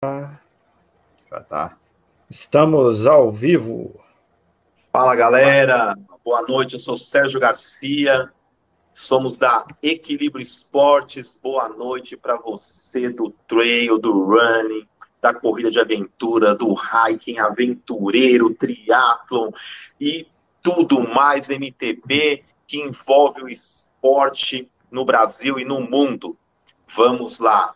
Já tá. Estamos ao vivo. Fala galera, boa noite. Eu sou Sérgio Garcia, somos da Equilíbrio Esportes. Boa noite para você do trail, do running, da corrida de aventura, do hiking, aventureiro, triatlon e tudo mais MTB que envolve o esporte no Brasil e no mundo. Vamos lá.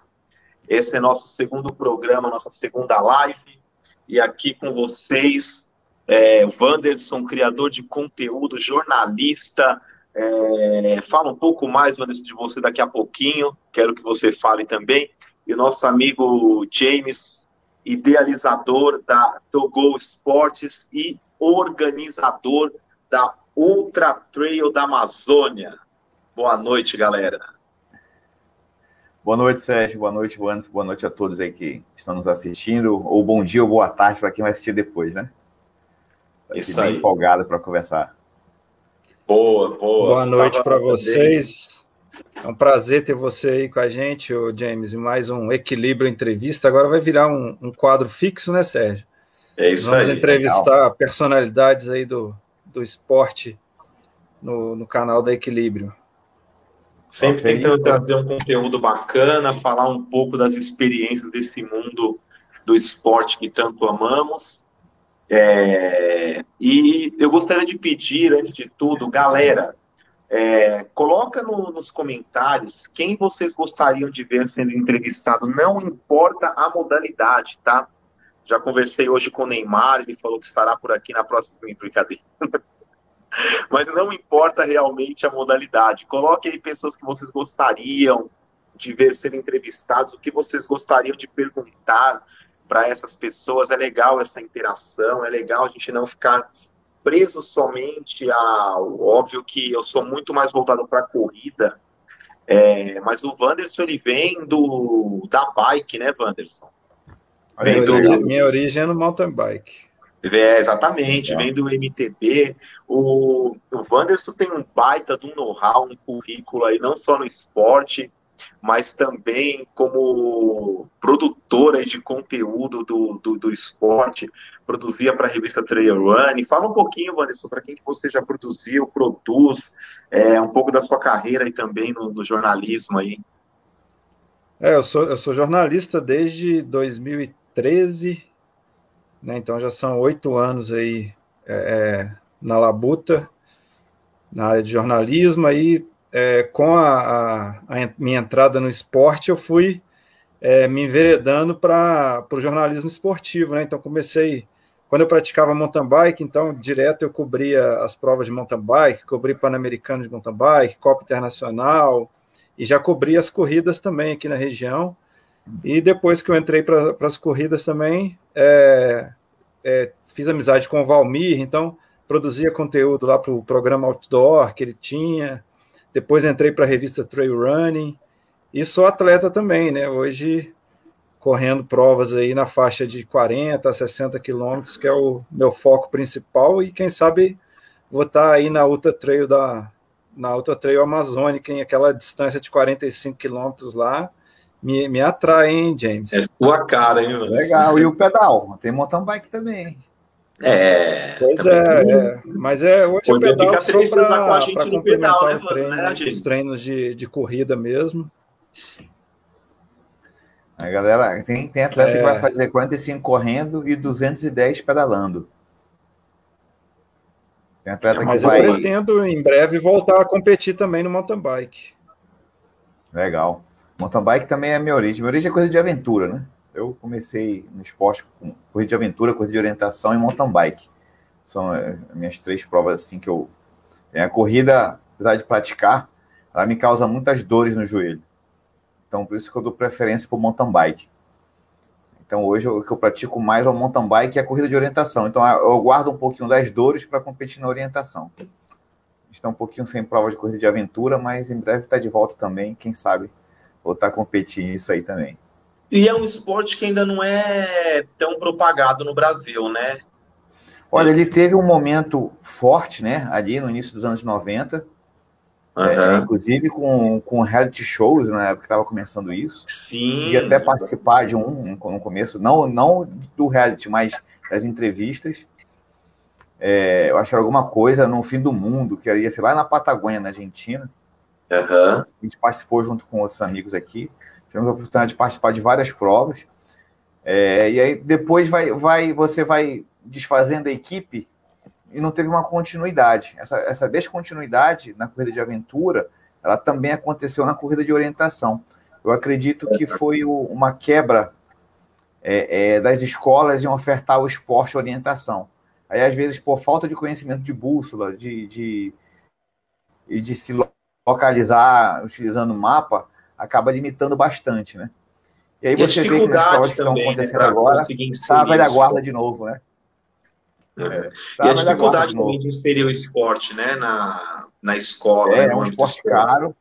Esse é nosso segundo programa, nossa segunda live. E aqui com vocês, é, Wanderson, criador de conteúdo, jornalista. É, fala um pouco mais, Wanderson, de você daqui a pouquinho. Quero que você fale também. E nosso amigo James, idealizador da Togo Esportes e organizador da Ultra Trail da Amazônia. Boa noite, galera. Boa noite, Sérgio. Boa noite, Juan. Boa noite a todos aí que estão nos assistindo. Ou bom dia ou boa tarde para quem vai assistir depois, né? Tá Isso bem aí. empolgado para conversar. Boa, boa. Boa noite para vocês. É um prazer ter você aí com a gente, ô James, e mais um Equilíbrio Entrevista. Agora vai virar um, um quadro fixo, né, Sérgio? É isso Vamos aí. entrevistar personalidades aí do, do esporte no, no canal da Equilíbrio. Sempre Feliz. tentando trazer um conteúdo bacana, falar um pouco das experiências desse mundo do esporte que tanto amamos. É, e eu gostaria de pedir, antes de tudo, galera, é, coloca no- nos comentários quem vocês gostariam de ver sendo entrevistado. Não importa a modalidade, tá? Já conversei hoje com o Neymar, ele falou que estará por aqui na próxima brincadeira. Mas não importa realmente a modalidade. Coloque aí pessoas que vocês gostariam de ver serem entrevistados, o que vocês gostariam de perguntar para essas pessoas. É legal essa interação, é legal a gente não ficar preso somente ao. Óbvio que eu sou muito mais voltado para a corrida, é, mas o Wanderson ele vem do, da bike, né, Wanderson? Aí, do- minha origem é no mountain bike. É, exatamente, Legal. vem do MTB. O, o Wanderson tem um baita de um know-how, um currículo aí, não só no esporte, mas também como produtor aí de conteúdo do, do, do esporte. Produzia para a revista Trail Run. Fala um pouquinho, Wanderson, para quem que você já produziu, produz, é, um pouco da sua carreira aí também no, no jornalismo aí. É, eu sou, eu sou jornalista desde 2013, né? Então já são oito anos aí é, é, na labuta, na área de jornalismo. Aí, é, com a, a- a minha entrada no esporte, eu fui é, me enveredando para o jornalismo esportivo, né? Então comecei quando eu praticava mountain bike, então direto eu cobria as provas de mountain bike, cobri Pan-Americano de mountain bike, Copa Internacional e já cobri as corridas também aqui na região. E depois que eu entrei para as corridas também, é, é, fiz amizade com o Valmir, então produzia conteúdo lá para o programa Outdoor que ele tinha. Depois entrei para a revista Trail Running e sou atleta também, né? Hoje correndo provas aí na faixa de 40 a 60 quilômetros, que é o meu foco principal, e quem sabe vou estar aí na Ultra Trail da na Ultra Trail Amazônica, em aquela distância de 45 quilômetros lá, me, me atrai, hein, James? É sua cara, hein, Wanderson? Legal. E o pedal? Tem mountain bike também. É. Pois é, é, mas é hoje o pedal só tristezar com a para complementar pedal, né, o treino, né, os treinos de, de corrida mesmo. A galera, tem, tem atleta É. que vai fazer 45 correndo e 210 pedalando. Tem atleta que Mas eu vai. pretendo em breve voltar a competir também no mountain bike. Legal. Mountain bike também é minha origem. Minha origem é coisa de aventura, né? Eu comecei no esporte com corrida de aventura, corrida de orientação e mountain bike. São as minhas três provas assim que eu. A corrida, apesar de praticar, ela me causa muitas dores no joelho. Então, por isso que eu dou preferência para mountain bike. Então, hoje o que eu pratico mais é o mountain bike e a corrida de orientação. Então, eu guardo um pouquinho das dores para competir na orientação. Está um pouquinho sem prova de corrida de aventura, mas em breve está de volta também. Quem sabe voltar a competir isso aí também. E é um esporte que ainda não é tão propagado no Brasil, né? Olha, ele teve um momento forte, né? Ali no início dos anos 90. Uhum. É, inclusive com, com reality shows, na época que estava começando isso. Sim. E até participar de um no começo, não, não do reality, mas das entrevistas. É, eu acho que era alguma coisa no fim do mundo, que ia ser lá na Patagônia, na Argentina. Uhum. A gente participou junto com outros amigos aqui. Tivemos a oportunidade de participar de várias provas. É, e aí depois vai, vai, você vai desfazendo a equipe e não teve uma continuidade. Essa, essa descontinuidade na corrida de aventura, ela também aconteceu na corrida de orientação. Eu acredito que foi o, uma quebra é, é, das escolas em ofertar o esporte orientação. Aí, às vezes, por falta de conhecimento de bússola, de, de, de se localizar utilizando o mapa, acaba limitando bastante, né? E aí e você vê que nas provas que estão né, acontecendo né, agora, está a velha guarda de novo, né? É. Tá, e a dificuldade também de inserir o esporte, né, na, na escola. É, né, é um esporte caro.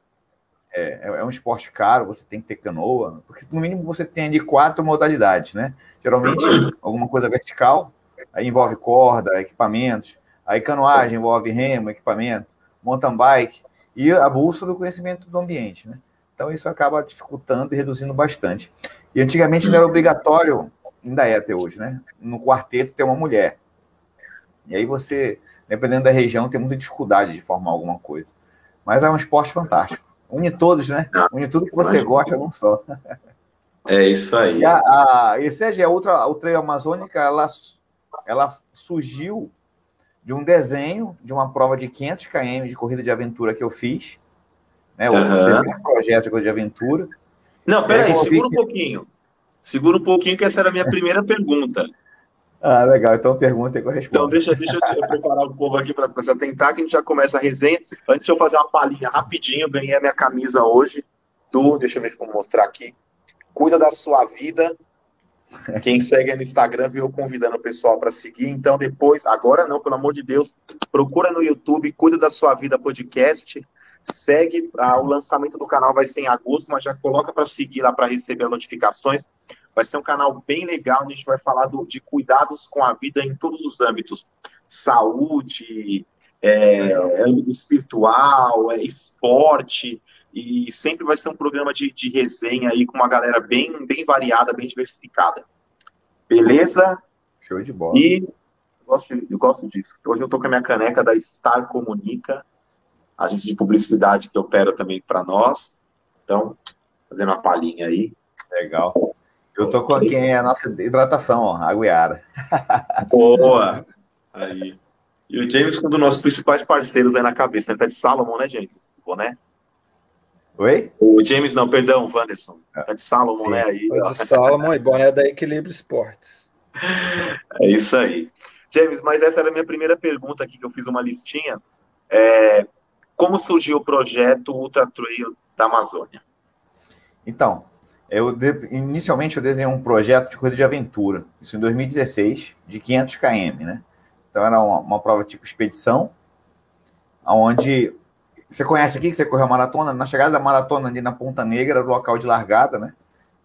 É, é, é um esporte caro, você tem que ter canoa, porque no mínimo você tem de quatro modalidades, né? Geralmente alguma coisa vertical, aí envolve corda, equipamentos, aí canoagem envolve remo, equipamento, mountain bike e a bússola do conhecimento do ambiente, né? Então isso acaba dificultando e reduzindo bastante. E antigamente não era obrigatório, ainda é até hoje, né? No quarteto ter uma mulher. E aí você, dependendo da região, tem muita dificuldade de formar alguma coisa. Mas é um esporte fantástico. Une todos, né? Une tudo que você gosta num só. É isso aí. E a, a, esse é outra, o Trail Amazônica, ela, ela surgiu de um desenho de uma prova de 500 km de corrida de aventura que eu fiz. Né? O uhum. desenho de projeto de corrida de aventura. Não, peraí, segura um pouquinho. Segura um pouquinho, que essa era a minha primeira pergunta. Ah, legal. Então pergunta e corresponde. Então, deixa, deixa eu preparar o povo aqui para tentar, que a gente já começa a resenha. Antes de eu fazer uma palhinha rapidinho, ganhei a minha camisa hoje do. Deixa eu ver se eu vou mostrar aqui. Cuida da sua vida. Quem segue no Instagram viu convidando o pessoal para seguir. Então, depois, agora não, pelo amor de Deus, procura no YouTube, Cuida da Sua Vida Podcast. Segue, ah, o lançamento do canal vai ser em agosto, mas já coloca para seguir lá para receber as notificações. Vai ser um canal bem legal, onde a gente vai falar do, de cuidados com a vida em todos os âmbitos. Saúde, é, âmbito espiritual, é, esporte, e sempre vai ser um programa de, de resenha aí com uma galera bem, bem variada, bem diversificada. Beleza? Show de bola. E eu gosto, eu gosto disso. Hoje eu tô com a minha caneca da Star Comunica, agência de publicidade que opera também para nós. Então, fazendo uma palhinha aí. Legal. Eu tô com aqui a nossa hidratação, ó, aguiara. Boa! Aí. E o James, um dos nossos principais parceiros aí na cabeça, ele tá de Salomon, né, James? Boné? Oi? O James, não, perdão, Wanderson. Tá de Salomon, Sim. né? Aí, tá de Salomon e boné da Equilíbrio Esportes. É isso aí. James, mas essa era a minha primeira pergunta aqui, que eu fiz uma listinha. É, como surgiu o projeto Ultra Trail da Amazônia? Então, eu inicialmente eu desenhei um projeto de corrida de aventura, isso em 2016, de 500 km, né? Então era uma, uma prova tipo expedição, onde você conhece aqui que você correu a maratona, na chegada da maratona ali na Ponta Negra, era o local de largada, né?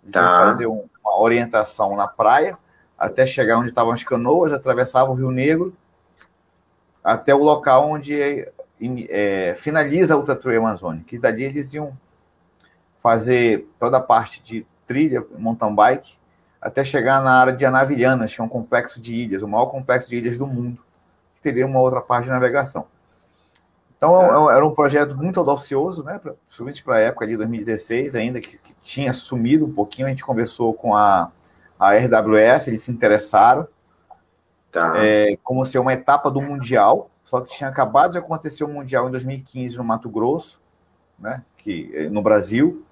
Você tá. fazer um, uma orientação na praia, até chegar onde estavam as canoas, atravessava o Rio Negro, até o local onde é, finaliza a Ultra Trail Amazônia, que dali eles iam fazer toda a parte de trilha, mountain bike, até chegar na área de Anavilhanas, que é um complexo de ilhas, o maior complexo de ilhas do mundo, que teria uma outra parte de navegação. Então, é. era um projeto muito audacioso, né, principalmente para a época de 2016, ainda, que, que, tinha sumido um pouquinho. A gente conversou com a, a RWS, eles se interessaram, tá. é, como ser uma etapa do Mundial, só que tinha acabado de acontecer o Mundial em 2015 no Mato Grosso, né, que, no Brasil,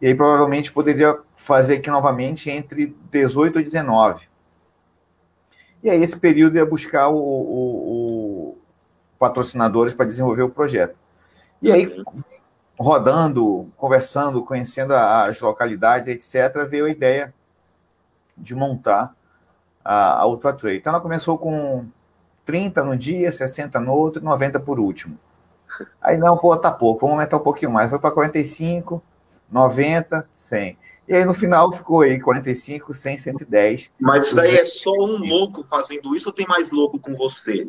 e aí provavelmente poderia fazer aqui novamente entre 18 e 19. E aí esse período ia buscar o, o, o patrocinadores para desenvolver o projeto. E aí, uhum. rodando, conversando, conhecendo as localidades, etc., veio a ideia de montar a, a Ultra Trail. Então ela começou com 30 no dia, 60 no outro, 90 por último. Aí não, pô, tá pouco, vamos aumentar um pouquinho mais. Foi para 45, 90, 100. E aí no final ficou aí 45, 100, 110. Mas isso daí é só um louco fazendo isso ou tem mais louco com você?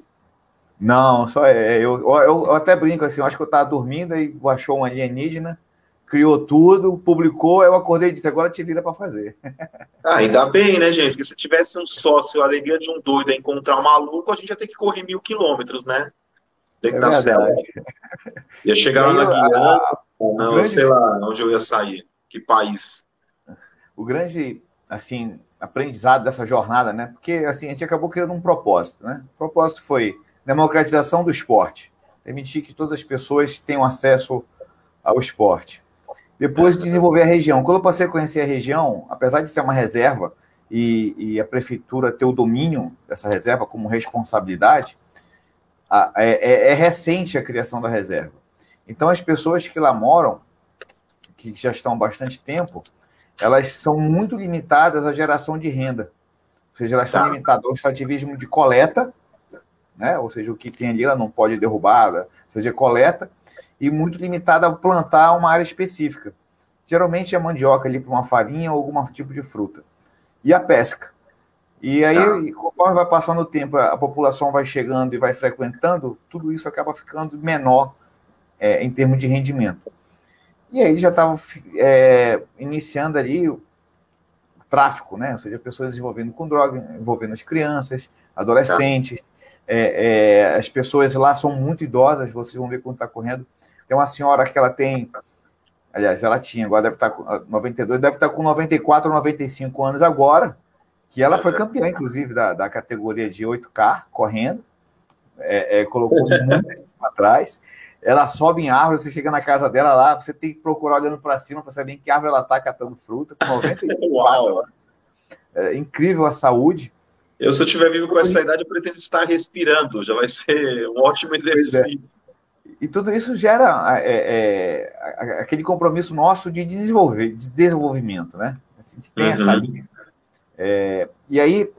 Não, só é, eu, eu, eu, até brinco assim, eu acho que eu estava dormindo e achou um alienígena, criou tudo, publicou, eu acordei e disse, agora te vira para fazer. Ah, ainda bem, né, gente? Porque se tivesse um sócio, a alegria de um doido é encontrar um maluco, a gente ia ter que correr mil quilômetros, né? Tem que é dar certo. Ia chegar lá na Guiana, não, grande... sei lá onde eu ia sair, que país. O grande, assim, aprendizado dessa jornada, né? Porque, assim, a gente acabou criando um propósito, né? O propósito foi democratização do esporte, permitir que todas as pessoas tenham acesso ao esporte. Depois desenvolver a região. Quando eu passei a conhecer a região, apesar de ser uma reserva e, e a prefeitura ter o domínio dessa reserva como responsabilidade, a, é, é, é recente a criação da reserva. Então, as pessoas que lá moram, que já estão há bastante tempo, elas são muito limitadas à geração de renda. Ou seja, elas tá. são limitadas ao extrativismo de coleta, né? ou seja, o que tem ali ela não pode derrubar, ou seja, coleta, e muito limitada a plantar uma área específica. Geralmente é mandioca ali para uma farinha ou algum tipo de fruta. E a pesca. E aí, tá. conforme vai passando o tempo, a população vai chegando e vai frequentando, tudo isso acaba ficando menor é, em termos de rendimento. E aí já estavam é, iniciando ali o tráfico, né? Ou seja, pessoas envolvendo com droga, envolvendo as crianças, adolescentes. Tá. É, é, as pessoas lá são muito idosas, vocês vão ver quando está correndo. Tem uma senhora que ela tem, aliás, ela tinha, agora deve estar tá com 92, deve estar tá com 94 ou 95 anos agora, que ela foi campeã, inclusive, da, da categoria de 8K, correndo. É, é, colocou muito atrás ela sobe em árvore, você chega na casa dela lá, você tem que procurar olhando para cima para saber em que árvore ela está catando fruta, com 94 É incrível a saúde. Eu, se eu estiver vivo com essa idade, eu pretendo estar respirando, já vai ser um ótimo é. exercício. E tudo isso gera é, é, aquele compromisso nosso de desenvolver, de desenvolvimento, né? Assim, a gente tem uhum. essa linha. É, e aí,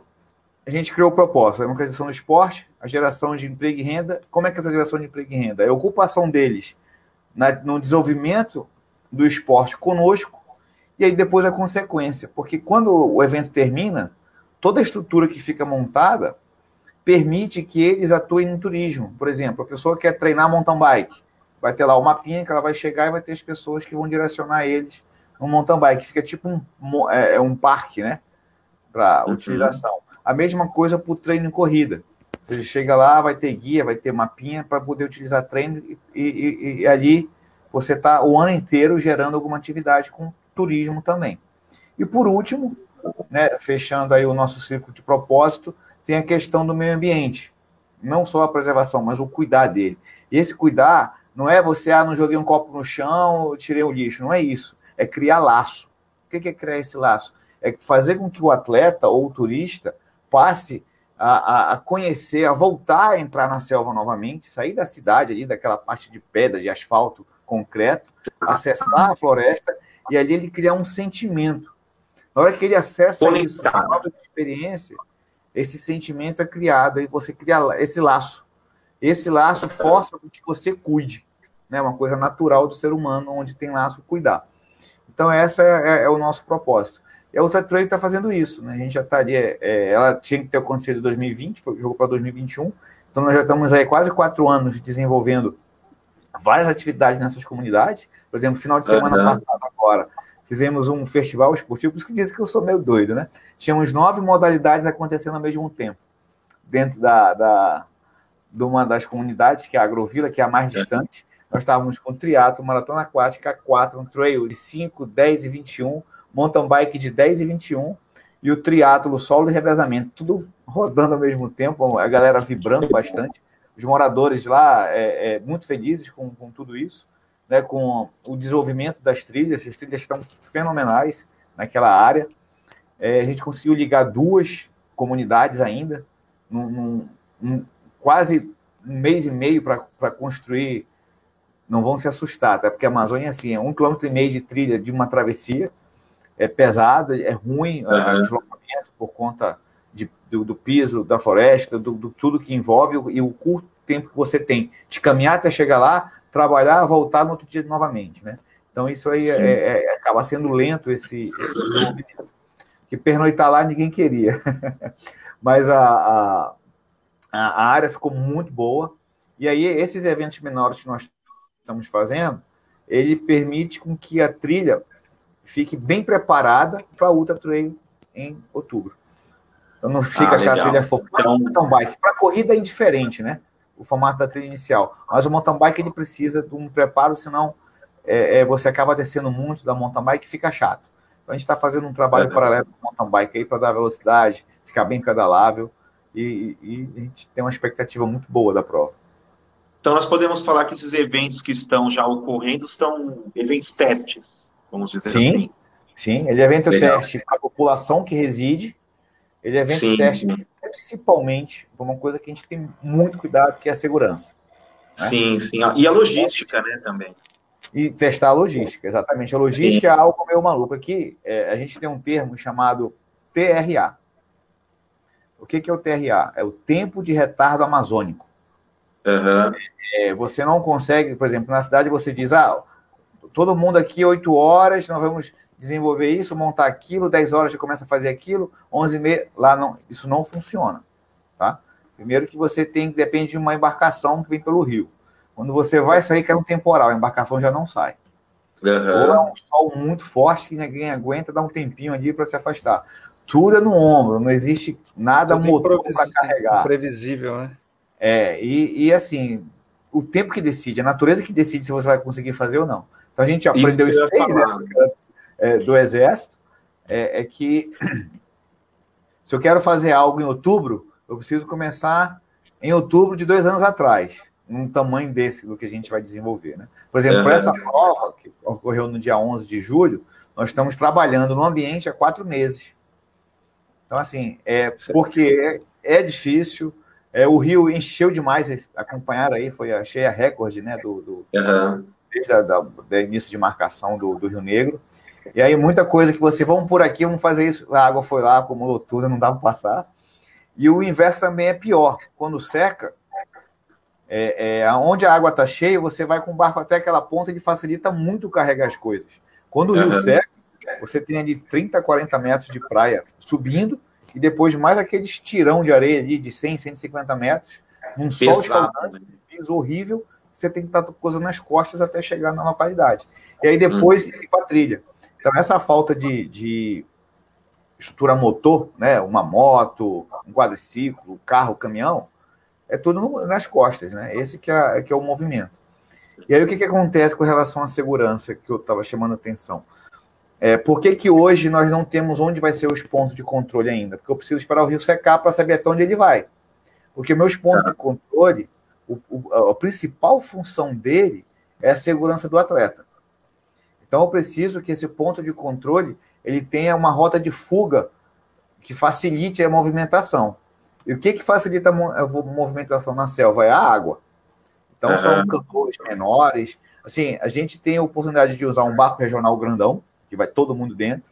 a gente criou o propósito, a democratização do esporte, a geração de emprego e renda. Como é que é essa geração de emprego e renda? É a ocupação deles na, no desenvolvimento do esporte conosco e aí depois a consequência. Porque quando o evento termina, toda a estrutura que fica montada permite que eles atuem no turismo. Por exemplo, a pessoa quer treinar mountain bike, vai ter lá o mapinha que ela vai chegar e vai ter as pessoas que vão direcionar eles no mountain bike. Fica tipo um, é, é um parque, né? Para uhum. utilização. A mesma coisa para o treino em corrida. Você chega lá, vai ter guia, vai ter mapinha para poder utilizar treino e, e, e ali você está o ano inteiro gerando alguma atividade com turismo também. E por último, né, fechando aí o nosso ciclo de propósito, tem a questão do meio ambiente. Não só a preservação, mas o cuidar dele. E esse cuidar não é você, ah, não joguei um copo no chão, tirei o lixo. Não é isso. É criar laço. O que é criar esse laço? É fazer com que o atleta ou o turista passe a, a, conhecer, a voltar a entrar na selva novamente, sair da cidade ali, daquela parte de pedra, de asfalto, concreto, acessar a floresta e ali ele criar um sentimento. Na hora que ele acessa isso, a nova experiência, esse sentimento é criado, e você cria esse laço. Esse laço força com que você cuide. É né? uma coisa natural do ser humano, onde tem laço, cuidar. Então, esse é, é, é o nosso propósito. E a outra Trail está fazendo isso, né? A gente já estaria. É, ela tinha que ter acontecido em 2020, foi jogo para 2021. Então nós já estamos aí quase quatro anos desenvolvendo várias atividades nessas comunidades. Por exemplo, final de semana uhum. passado agora, fizemos um festival esportivo, por isso que dizem que eu sou meio doido, né? Tínhamos nove modalidades acontecendo ao mesmo tempo, dentro da, da, de uma das comunidades, que é a Agrovila, que é a mais distante. Nós estávamos com triatlo, maratona aquática, quatro, um trail de 5, 10 e 21, mountain bike de 10 e 21 e o triatlo solo e revezamento, tudo rodando ao mesmo tempo, a galera vibrando bastante, os moradores lá é, é, muito felizes com, com tudo isso, né, com o desenvolvimento das trilhas, as trilhas estão fenomenais naquela área, é, a gente conseguiu ligar duas comunidades ainda, num, num, num quase um mês e meio para construir, não vão se assustar, até porque a Amazônia é assim, é um quilômetro e meio de trilha de uma travessia, é pesado, é ruim uhum. o deslocamento por conta de, do, do, piso, da floresta, do, do, tudo que envolve e o curto tempo que você tem de caminhar até chegar lá, trabalhar, voltar no outro dia novamente, né? Então isso aí é, é, acaba sendo lento esse, esse desenvolvimento. Que pernoitar lá ninguém queria. Mas a, a, a, área ficou muito boa. E aí, esses eventos menores que nós estamos fazendo, ele permite com que a trilha fique bem preparada para a Ultra Trail em outubro. Então não fica ah, aquela trilha fofa. Então... mountain bike, para corrida é indiferente, né? O formato da trilha inicial. Mas o mountain bike ele precisa de um preparo, senão é, é, você acaba descendo muito da mountain bike e fica chato. Então a gente está fazendo um trabalho é paralelo com o mountain bike aí para dar velocidade, ficar bem pedalável e, e, a gente tem uma expectativa muito boa da prova. Então nós podemos falar que esses eventos que estão já ocorrendo são eventos testes, vamos dizer sim, assim. Sim, ele é evento Legal. teste para a população que reside, ele é evento sim, teste sim. Principalmente por uma coisa que a gente tem muito cuidado, que é a segurança. Né? Sim, sim. E a logística, né, também. E testar a logística, exatamente. A logística sim. é algo meio maluco. Aqui, é, a gente tem um termo chamado TRA. O que, que é o TRA? É o tempo de retardo amazônico. Uhum. É, você não consegue, por exemplo, na cidade você diz, ah, todo mundo aqui oito horas, nós vamos desenvolver isso, montar aquilo, 10 horas já começa a fazer aquilo, 11 e meia, lá não, isso não funciona, tá? Primeiro que você tem, depende de uma embarcação que vem pelo rio. Quando você vai sair, que é um temporal, a embarcação já não sai. Uhum. Ou é um sol muito forte que ninguém aguenta, dá um tempinho ali para se afastar. Tudo é no ombro, não existe nada Tudo motor para carregar. Previsível, né? É, e, e assim, o tempo que decide, a natureza que decide se você vai conseguir fazer ou não. Então a gente aprendeu isso, isso desde né, é, do Exército, é, é, que se eu quero fazer algo em outubro, eu preciso começar em outubro de dois anos atrás, num tamanho desse do que a gente vai desenvolver. Né? Por exemplo, para essa prova, que ocorreu no dia 11 de julho, nós estamos trabalhando no ambiente há quatro meses. Então, assim, é porque é, é difícil, é, o Rio encheu demais, acompanharam aí, foi a cheia recorde, né, do, do uhum. desde o início de marcação do, do Rio Negro. E aí, muita coisa que você, vamos por aqui, vamos fazer isso. A água foi lá, acumulou tudo, não dá para passar. E o inverso também é pior. Quando seca, é, é, onde a água está cheia, você vai com o barco até aquela ponta, ele facilita muito carregar as coisas. Quando o rio uhum. seca, você tem ali 30, 40 metros de praia subindo, e depois mais aquele estirão de areia ali de 100, 150 metros, num sol escaldante, piso horrível, você tem que estar com coisa nas costas até chegar na qualidade. E aí depois uhum. ir para a trilha. Então, essa falta de, de estrutura motor, né, uma moto, um quadriciclo, carro, caminhão, é tudo nas costas, né? Esse que é, que é o movimento. E aí o que, que acontece com relação à segurança que eu estava chamando a atenção? É, por que, que hoje nós não temos onde vai ser os pontos de controle ainda? Porque eu preciso esperar o rio secar para saber até onde ele vai. Porque meus pontos de controle, o, o, a principal função dele é a segurança do atleta. Então eu preciso que esse ponto de controle ele tenha uma rota de fuga que facilite a movimentação. E o que, que facilita a movimentação na selva? É a água. Então, uhum. são cantores menores. Assim, a gente tem a oportunidade de usar um barco regional grandão, que vai todo mundo dentro,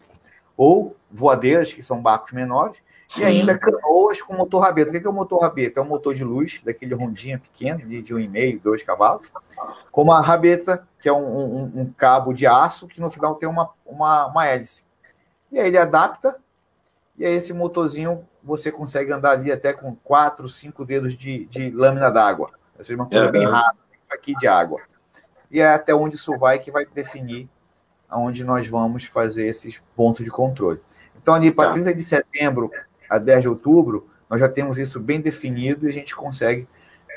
ou voadeiras, que são barcos menores, Sim. e ainda canoas com motor rabeta. O que é o motor rabeta? É um motor de luz, daquele rondinha pequeno, de, de 1,5, 2 cavalos, com uma rabeta, que é um, um, um, cabo de aço, que no final tem uma, uma, uma hélice. E aí ele adapta, e aí esse motorzinho você consegue andar ali até com 4, 5 dedos de, de lâmina d'água. Essa é uma coisa é, bem rápida aqui de água. E é até onde isso vai que vai definir aonde nós vamos fazer esses pontos de controle. Então, ali para tá. 30 de setembro, a 10 de outubro, nós já temos isso bem definido e a gente consegue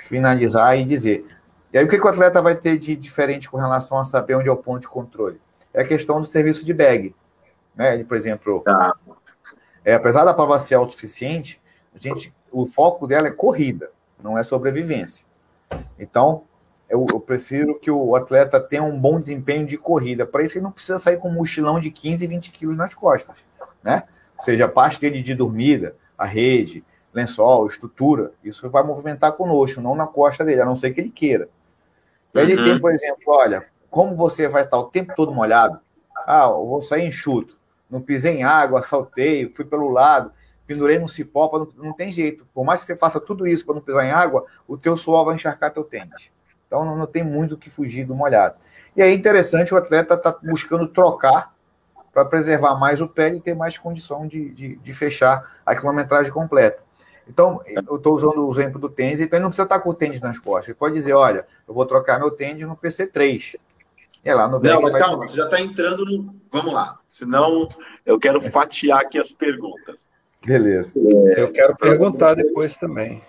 finalizar e dizer. E aí, o que, que o atleta vai ter de diferente com relação a saber onde é o ponto de controle? É a questão do serviço de bag. Né? Ele, por exemplo, tá. é, apesar da prova ser autossuficiente, a gente, o foco dela é corrida, não é sobrevivência. Então, eu, eu, prefiro que o atleta tenha um bom desempenho de corrida. Para isso, ele não precisa sair com um mochilão de 15, 20 quilos nas costas, né? Seja, a parte dele de dormida, a rede, lençol, estrutura, isso vai movimentar conosco, não na costa dele, a não ser que ele queira. Uhum. Ele tem, por exemplo, olha, como você vai estar o tempo todo molhado, ah, eu vou sair enxuto, não pisei em água, saltei, fui pelo lado, pendurei no cipó, não, não tem jeito. Por mais que você faça tudo isso para não pisar em água, o teu suor vai encharcar teu tênis. Então não, não tem muito o que fugir do molhado. E aí interessante, o atleta está buscando trocar para preservar mais o pé e ter mais condição de, de, de, fechar a quilometragem completa. Então, eu estou usando o exemplo do tênis, então ele não precisa estar com o tênis nas costas. Ele pode dizer, olha, eu vou trocar meu tênis no PC3. É lá no Não, mas calma, você já está entrando no. Vamos lá. Senão eu quero fatiar aqui as perguntas. Beleza. É, eu quero perguntar depois também.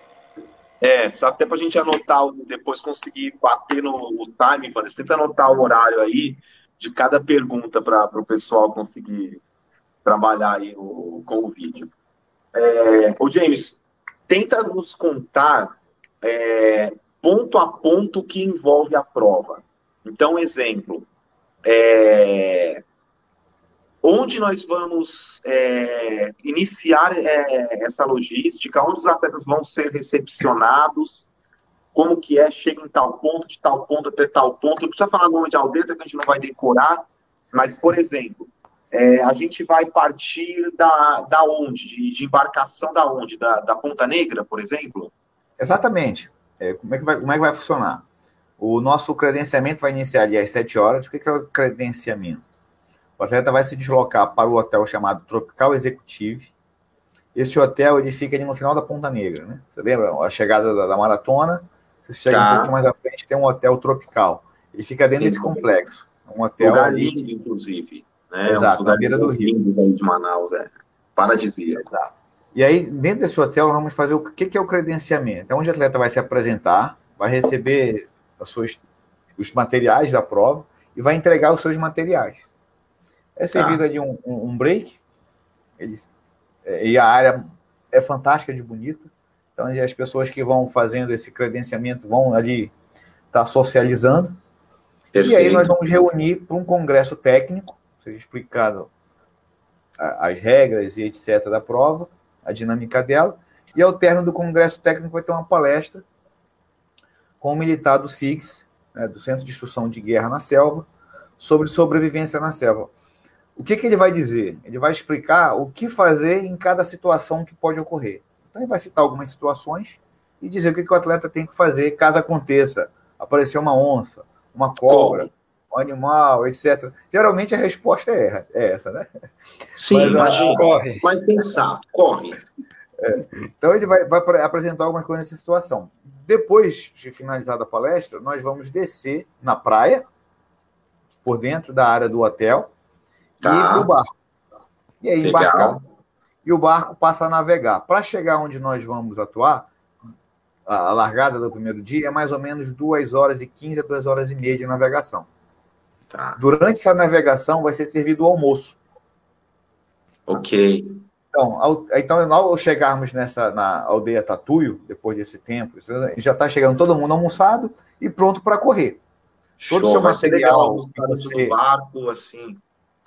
É, até para a gente anotar, depois conseguir bater no, no time, você tenta anotar o horário aí de cada pergunta para o pessoal conseguir trabalhar aí o, com o vídeo. É, o James, tenta nos contar é, ponto a ponto que envolve a prova. Então, exemplo, é, onde nós vamos é, iniciar é, essa logística, onde os atletas vão ser recepcionados, como que é, chega em tal ponto, de tal ponto até tal ponto. Não precisa falar nome de aldeia, que a gente não vai decorar, mas, por exemplo, é, a gente vai partir da, da onde? De, de embarcação da onde? Da, da Ponta Negra, por exemplo? Exatamente. É, como, é que vai, como é que vai funcionar? O nosso credenciamento vai iniciar ali às 7 horas. O que é o credenciamento? O atleta vai se deslocar para o hotel chamado Tropical Executive. Esse hotel ele fica ali no final da Ponta Negra, né? Você lembra a chegada da, da maratona? Você chega tá. um pouco mais à frente, tem um hotel tropical. Ele fica dentro Sim. desse complexo. Um hotel Lugar ali. Lindo, inclusive. Né? Exato, um na beira do rio. De Manaus, é. Paradisíaco. Exato. E aí, dentro desse hotel, nós vamos fazer o que, que é o credenciamento? É onde o atleta vai se apresentar, vai receber as suas, os materiais da prova e vai entregar os seus materiais. É servido tá. ali um, um, um break, eles, é, e a área é fantástica de bonita. Então, as pessoas que vão fazendo esse credenciamento vão ali estar tá socializando. Perfeito. E aí nós vamos reunir para um congresso técnico, seja explicado as regras e etc. da prova, a dinâmica dela. E ao término do congresso técnico vai ter uma palestra com o militar do SIGS, né, do Centro de Instrução de Guerra na Selva, sobre sobrevivência na selva. O que, que ele vai dizer? Ele vai explicar o que fazer em cada situação que pode ocorrer. Então, ele vai citar algumas situações e dizer o que, que o atleta tem que fazer caso aconteça. Aparecer uma onça, uma cobra, um animal, etc. Geralmente a resposta é, é essa, né? Sim, mas, imagina, corre. Vai pensar, corre. É. Então ele vai, vai apresentar algumas coisas nessa situação. Depois de finalizada a palestra, nós vamos descer na praia, por dentro da área do hotel, tá. e ir para o barco. E aí Legal. embarcar e o barco passa a navegar. Para chegar onde nós vamos atuar, a largada do primeiro dia é mais ou menos 2 horas e 15 a 2 horas e meia de navegação. Tá. Durante essa navegação vai ser servido o almoço. Ok. Então, ao, então, ao chegarmos nessa na aldeia Tatuio, depois desse tempo, já está chegando todo mundo almoçado e pronto para correr. Todo o seu material que você... barco, assim.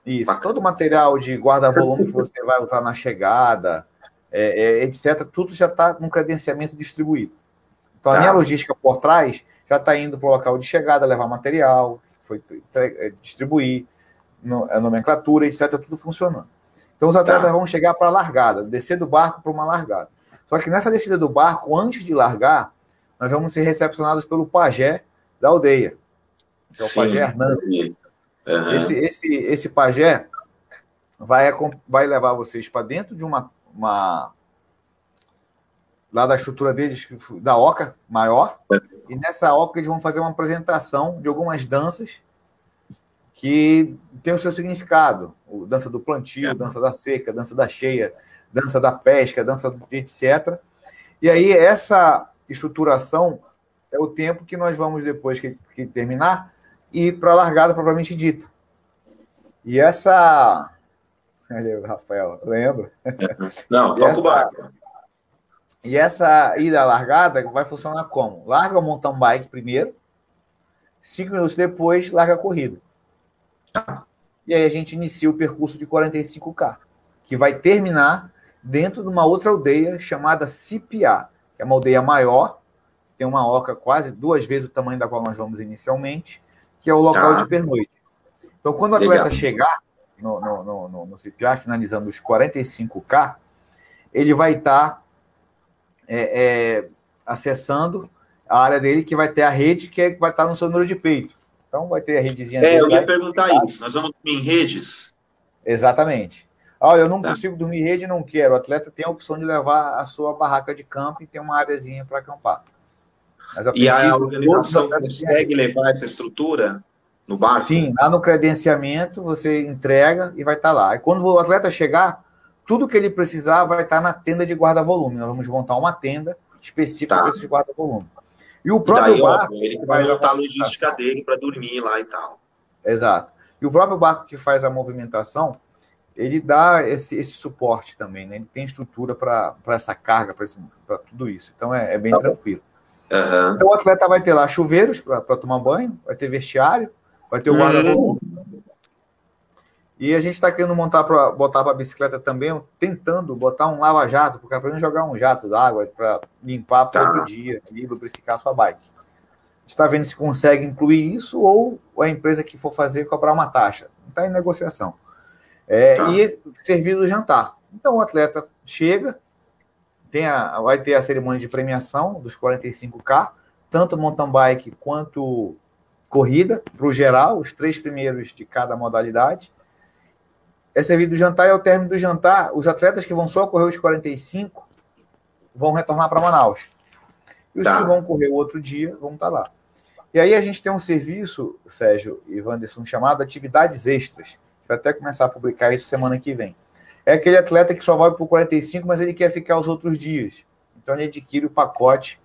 Isso, Bacana. todo o material de guarda-volume que você vai usar na chegada, é, é, etc., tudo já está no credenciamento distribuído. Então, tá. a minha logística por trás já está indo para o local de chegada, levar material, foi é, distribuir, no, a nomenclatura, etc., tudo funcionando. Então, os atletas tá. vão chegar para a largada, descer do barco para uma largada. Só que nessa descida do barco, antes de largar, nós vamos ser recepcionados pelo pajé da aldeia, que é o Sim. pajé Hernandes. Uhum. Esse, esse, esse pajé vai, vai levar vocês para dentro de uma, uma. lá da estrutura deles, da oca maior, e nessa oca eles vão fazer uma apresentação de algumas danças que tem o seu significado. O dança do plantio, é. dança da seca, dança da cheia, dança da pesca, dança do etc. E aí, essa estruturação é o tempo que nós vamos, depois que, que terminar, e para a largada propriamente dita. E essa. Olha o Rafael, lembro. Não, toca essa... barco. E essa ida à largada vai funcionar como? Larga o mountain bike primeiro, cinco minutos depois, larga a corrida. E aí a gente inicia o percurso de 45K, que vai terminar dentro de uma outra aldeia chamada Cipiá, que é uma aldeia maior, tem uma oca quase duas vezes o tamanho da qual nós vamos inicialmente, que é o local tá. de pernoite. Então, quando o atleta Legal. chegar no, no, no, no, no CPA, finalizando os 45K, ele vai estar tá, é, é, acessando a área dele, que vai ter a rede que, é, vai estar tá no seu número de peito. Então, vai ter a redezinha é, dele. É, eu ia perguntar isso. Nós vamos em redes? Exatamente. Ah, eu não tá. consigo dormir rede, não quero. O atleta tem a opção de levar a sua barraca de campo e ter uma áreazinha para acampar. Mas, a e a organização consegue levar essa estrutura no barco? Sim, lá no credenciamento você entrega e vai estar tá lá. E quando o atleta chegar, tudo que ele precisar vai estar tá na tenda de guarda-volume. Nós vamos montar uma tenda específica tá. para esse guarda-volume. E o próprio e daí, barco. Ó, ele vai montar a logística dele para dormir lá e tal. Exato. E o próprio barco que faz a movimentação, ele dá esse, esse suporte também, né? Ele tem estrutura para essa carga, para tudo isso. Então é, é bem tá tranquilo. Uhum. Então o atleta vai ter lá chuveiros para tomar banho, vai ter vestiário, vai ter o guarda-roupa. Uhum. E a gente está querendo montar para botar para a bicicleta também, tentando botar um lava-jato, porque para jogar um jato d'água para limpar tá. todo dia e lubrificar a sua bike. A gente está vendo se consegue incluir isso ou a empresa que for fazer cobrar uma taxa. Está em negociação. É, tá. E servir do jantar. Então o atleta chega, tem a, vai ter a cerimônia de premiação dos 45K, tanto mountain bike quanto corrida, para o geral, os três primeiros de cada modalidade. É servido o jantar e ao término do jantar, os atletas que vão só correr os 45 vão retornar para Manaus. E os tá. que vão correr o outro dia vão estar tá lá. E aí a gente tem um serviço, Sérgio e Wanderson, chamado atividades extras. Vai até começar a publicar isso semana que vem. É aquele atleta que só vai o 45, mas ele quer ficar os outros dias. Então ele adquire o pacote.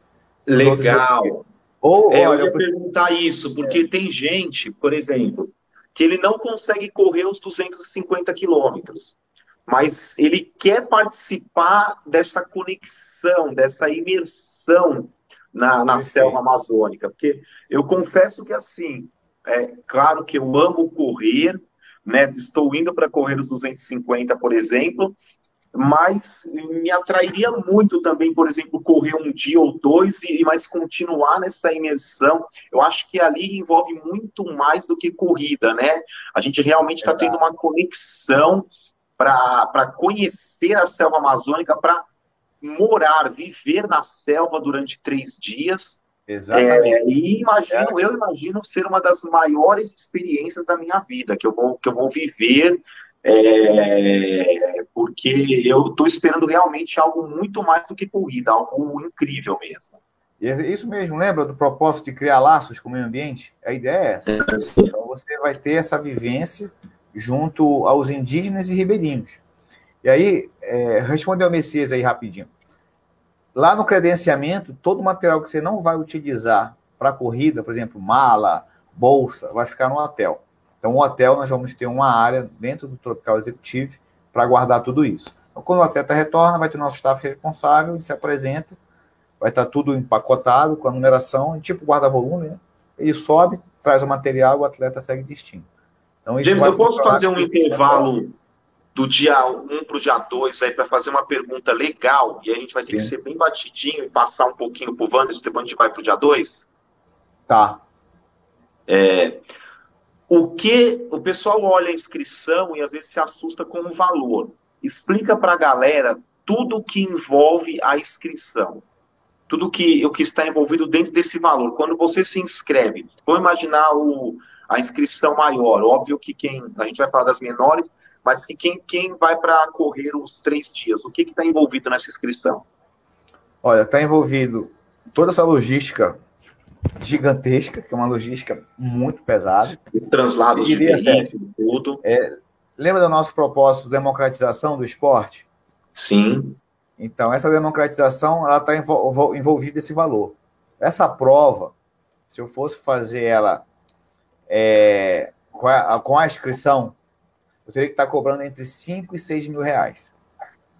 Legal. Ou, é, olha, eu ia perguntar isso, porque é. tem gente, por exemplo, que ele não consegue correr os 250 quilômetros, mas ele quer participar dessa conexão, dessa imersão na, na selva amazônica. Porque eu confesso que, assim, é claro que eu amo correr, né? Estou indo para correr os 250, por exemplo, mas me atrairia muito também, por exemplo, correr um dia ou dois e mais continuar nessa imersão. Eu acho que ali envolve muito mais do que corrida, né? A gente realmente está tendo uma conexão para conhecer a selva amazônica, para morar, viver na selva durante três dias. Exatamente. É, e imagino, é. eu imagino ser uma das maiores experiências da minha vida, que eu vou, que eu vou viver, é, porque eu estou esperando realmente algo muito mais do que corrida, algo incrível mesmo. É isso mesmo, lembra do propósito de criar laços com o meio ambiente? A ideia é essa. Então você vai ter essa vivência junto aos indígenas e ribeirinhos. E aí, é, respondeu o Messias aí rapidinho. Lá no credenciamento, todo o material que você não vai utilizar para corrida, por exemplo, mala, bolsa, vai ficar no hotel. Então, o hotel, nós vamos ter uma área dentro do Tropical Executive para guardar tudo isso. Então, quando o atleta retorna, vai ter nosso staff responsável, ele se apresenta, vai estar tudo empacotado com a numeração, tipo guarda-volume, né? Ele sobe, traz o material, o atleta segue destino. Então, James, eu posso fazer um intervalo do dia 1 para o dia 2 aí para fazer uma pergunta legal e a gente vai ter Sim. que ser bem batidinho e passar um pouquinho para o Wanderson, depois a gente vai para o dia 2? Tá. É, o que o pessoal olha a inscrição e às vezes se assusta com o valor. Explica para a galera tudo o que envolve a inscrição. Tudo que, o que está envolvido dentro desse valor. Quando você se inscreve, vamos imaginar o, a inscrição maior. Óbvio que quem. A gente vai falar das menores, mas que quem, quem vai para correr os três dias, o que está envolvido nessa inscrição? Olha, está envolvido toda essa logística gigantesca, que é uma logística muito pesada. Translados de veículo, tudo. É, lembra do nosso propósito de democratização do esporte? Sim. Então, essa democratização ela está envolvida esse valor. Essa prova, se eu fosse fazer ela é, com, a, com a inscrição, eu teria que estar cobrando entre 5 e 6 mil reais.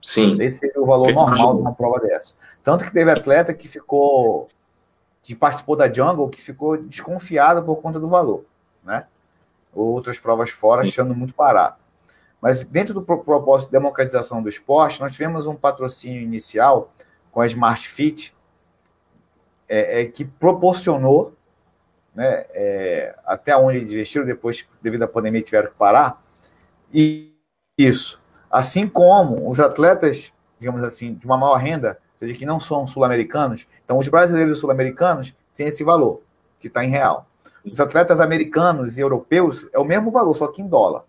Sim. Esse seria o valor normal de uma prova dessa. Tanto que teve atleta que ficou, que participou da Jungle, que ficou desconfiado por conta do valor, né? Outras provas fora achando muito barato. Mas dentro do propósito de democratização do esporte, nós tivemos um patrocínio inicial com a Smart Fit, é, é, que proporcionou, né, é, até onde eles investiram, depois, devido à pandemia, tiveram que parar, e isso. Assim como os atletas, digamos assim, de uma maior renda, ou seja, que não são sul-americanos, então os brasileiros sul-americanos têm esse valor, que está em real. Os atletas americanos e europeus é o mesmo valor, só que em dólar.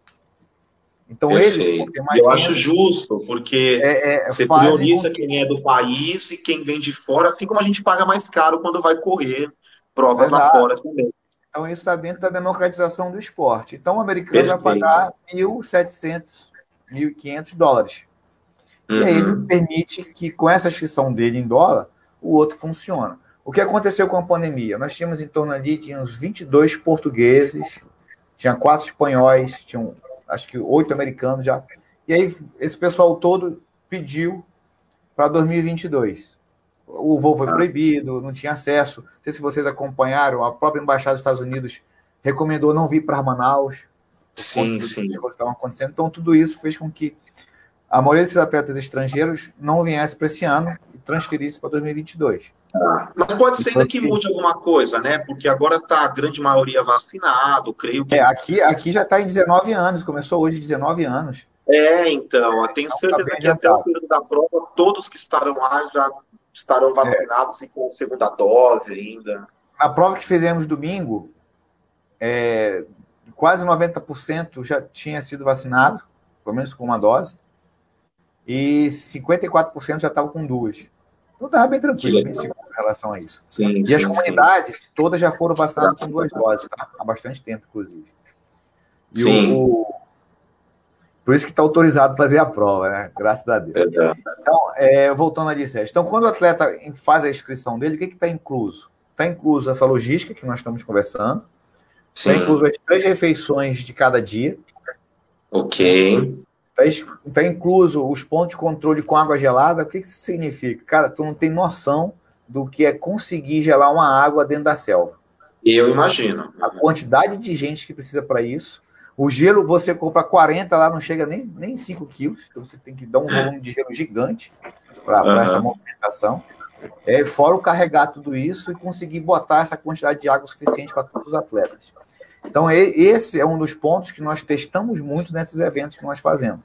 Então Perfeito. eles têm mais Eu acho justo, porque é, é, você prioriza com... quem é do país e quem vem de fora, assim como a gente paga mais caro quando vai correr provas Exato. lá fora também. Então isso está dentro da democratização do esporte. Então o americano Perfeito. vai pagar 1.700, 1.500 dólares. Uhum. E aí ele uhum. permite que com essa inscrição dele em dólar, o outro funciona. O que aconteceu com a pandemia? Nós tínhamos em torno ali, tinha uns 22 portugueses, tinha quatro espanhóis, tinham acho que oito americanos já. E aí esse pessoal todo pediu para 2022. O voo foi ah. proibido, não tinha acesso. Não sei se vocês acompanharam, a própria embaixada dos Estados Unidos recomendou não vir para Manaus. Sim, sim. Que estavam acontecendo. Então tudo isso fez com que a maioria desses atletas estrangeiros não viesse para esse ano e transferisse para 2022. Mas pode ser ainda que mude alguma coisa, né? Porque agora está a grande maioria vacinado, creio que. É, aqui, aqui já está em 19 anos, começou hoje 19 anos. É, então, eu tenho então, certeza tá que até o período da prova, todos que estarão lá já estarão é. vacinados é. e com segunda dose ainda. A prova que fizemos domingo, é, quase 90% já tinha sido vacinado, pelo menos com uma dose, e 54% já estava com duas. Então estava bem tranquilo, bem seguro em relação a isso. Sim, e sim, as comunidades sim. todas já foram vacinadas com duas doses, tá? há bastante tempo, inclusive. E sim. O... Por isso que está autorizado fazer a prova, né? Graças a Deus. Então, é, voltando ali, Sérgio. Então, quando o atleta faz a inscrição dele, o que está incluso? Está incluso essa logística que nós estamos conversando. Está incluso as três refeições de cada dia. Ok. Está tá incluso os pontos de controle com água gelada. O que, que isso significa? Cara, tu não tem noção do que é conseguir gelar uma água dentro da selva. Eu imagino. A quantidade de gente que precisa para isso. O gelo, você compra 40 lá, não chega nem, nem 5 quilos. Então você tem que dar um é. volume de gelo gigante para uhum. essa movimentação. É, fora o carregar tudo isso e conseguir botar essa quantidade de água suficiente para todos os atletas. Então, esse é um dos pontos que nós testamos muito nesses eventos que nós fazemos.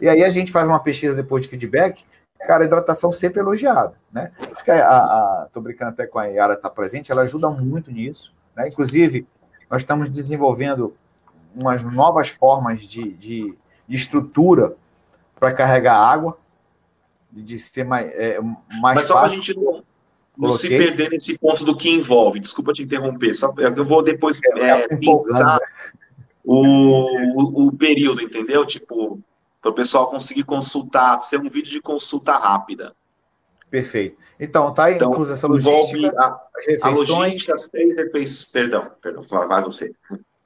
E aí a gente faz uma pesquisa depois de feedback, cara, a hidratação sempre elogiada, né? Isso que a, a, tô brincando até com a Yara estar tá presente, ela ajuda muito nisso, né? Inclusive, nós estamos desenvolvendo umas novas formas de, de, de estrutura para carregar água, de ser mais, é, mais Mas só para a gente não, não se perder nesse ponto do que envolve, desculpa te interromper, só eu vou depois é, é, é pensar o, o, o período, entendeu? Tipo, para o pessoal conseguir consultar, ser um vídeo de consulta rápida. Perfeito. Então, tá então, incluso essa logística. A, a logística, as três refeições. Perdão, perdão, vai você.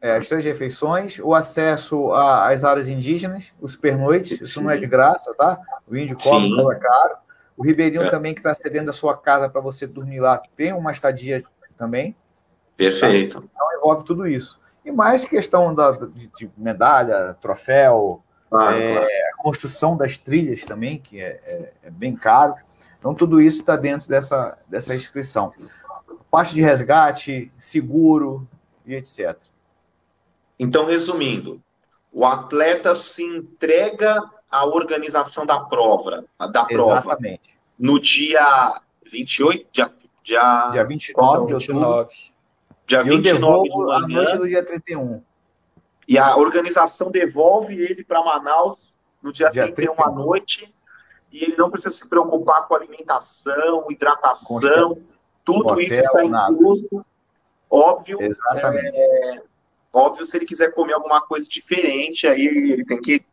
É, as três refeições, o acesso às áreas indígenas, os pernoites, isso Sim. não é de graça, tá? O índio cobra, é caro. O Ribeirinho é. também, que está cedendo a sua casa para você dormir lá, tem uma estadia também. Perfeito. Tá? Então envolve tudo isso. E mais questão da, de, de medalha, troféu, Claro, é, claro. A construção das trilhas também, que é, é, é bem caro. Então, tudo isso está dentro dessa, dessa inscrição. Parte de resgate, seguro e etc. Então, resumindo, o atleta se entrega à organização da prova, da prova Exatamente. no dia 28, dia, dia, dia 29 de outubro. Dia 29 de manhã, noite do dia 31. E a organização devolve ele para Manaus no dia, dia 31 à noite. E ele não precisa se preocupar com alimentação, hidratação, tudo Hotel, isso está incluso. Óbvio. Exatamente. É, óbvio, se ele quiser comer alguma coisa diferente, aí ele tem que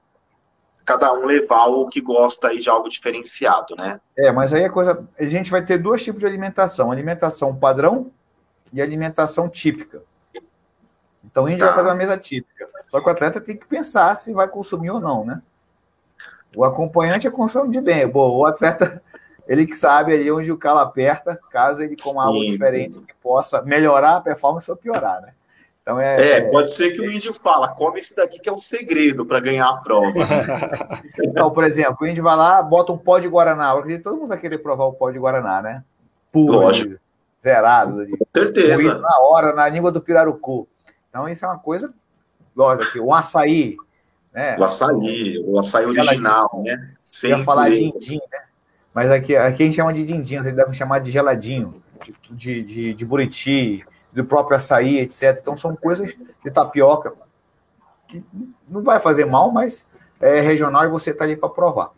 cada um levar o que gosta aí de algo diferenciado, né? É, mas aí a coisa. A gente vai ter dois tipos de alimentação: alimentação padrão e alimentação típica. Então a gente tá. vai fazer uma mesa típica. Só que o atleta tem que pensar se vai consumir ou não, né? O acompanhante é consome de bem. Bom, o atleta, ele que sabe ali onde o calo aperta, caso ele coma sim, algo diferente sim. que possa melhorar a performance ou piorar, né? Então é, é, é pode ser que o índio fala, come esse daqui que é o segredo para ganhar a prova. então, por exemplo, o índio vai lá, bota um pó de Guaraná. Eu acredito que todo mundo vai querer provar o pó de Guaraná, né? Puro, Lógico. zerado. Com certeza. Na hora, na língua do pirarucu. Então, isso é uma coisa, lógico, o açaí. Né? O açaí, o açaí original, né? Sem ia falar din-din, né? Mas aqui, aqui a gente chama de din-din, vocês devem chamar de geladinho, de, de, de, de buriti, do próprio açaí, etc. Então, são coisas de tapioca. que não vai fazer mal, mas é regional e você está ali para provar.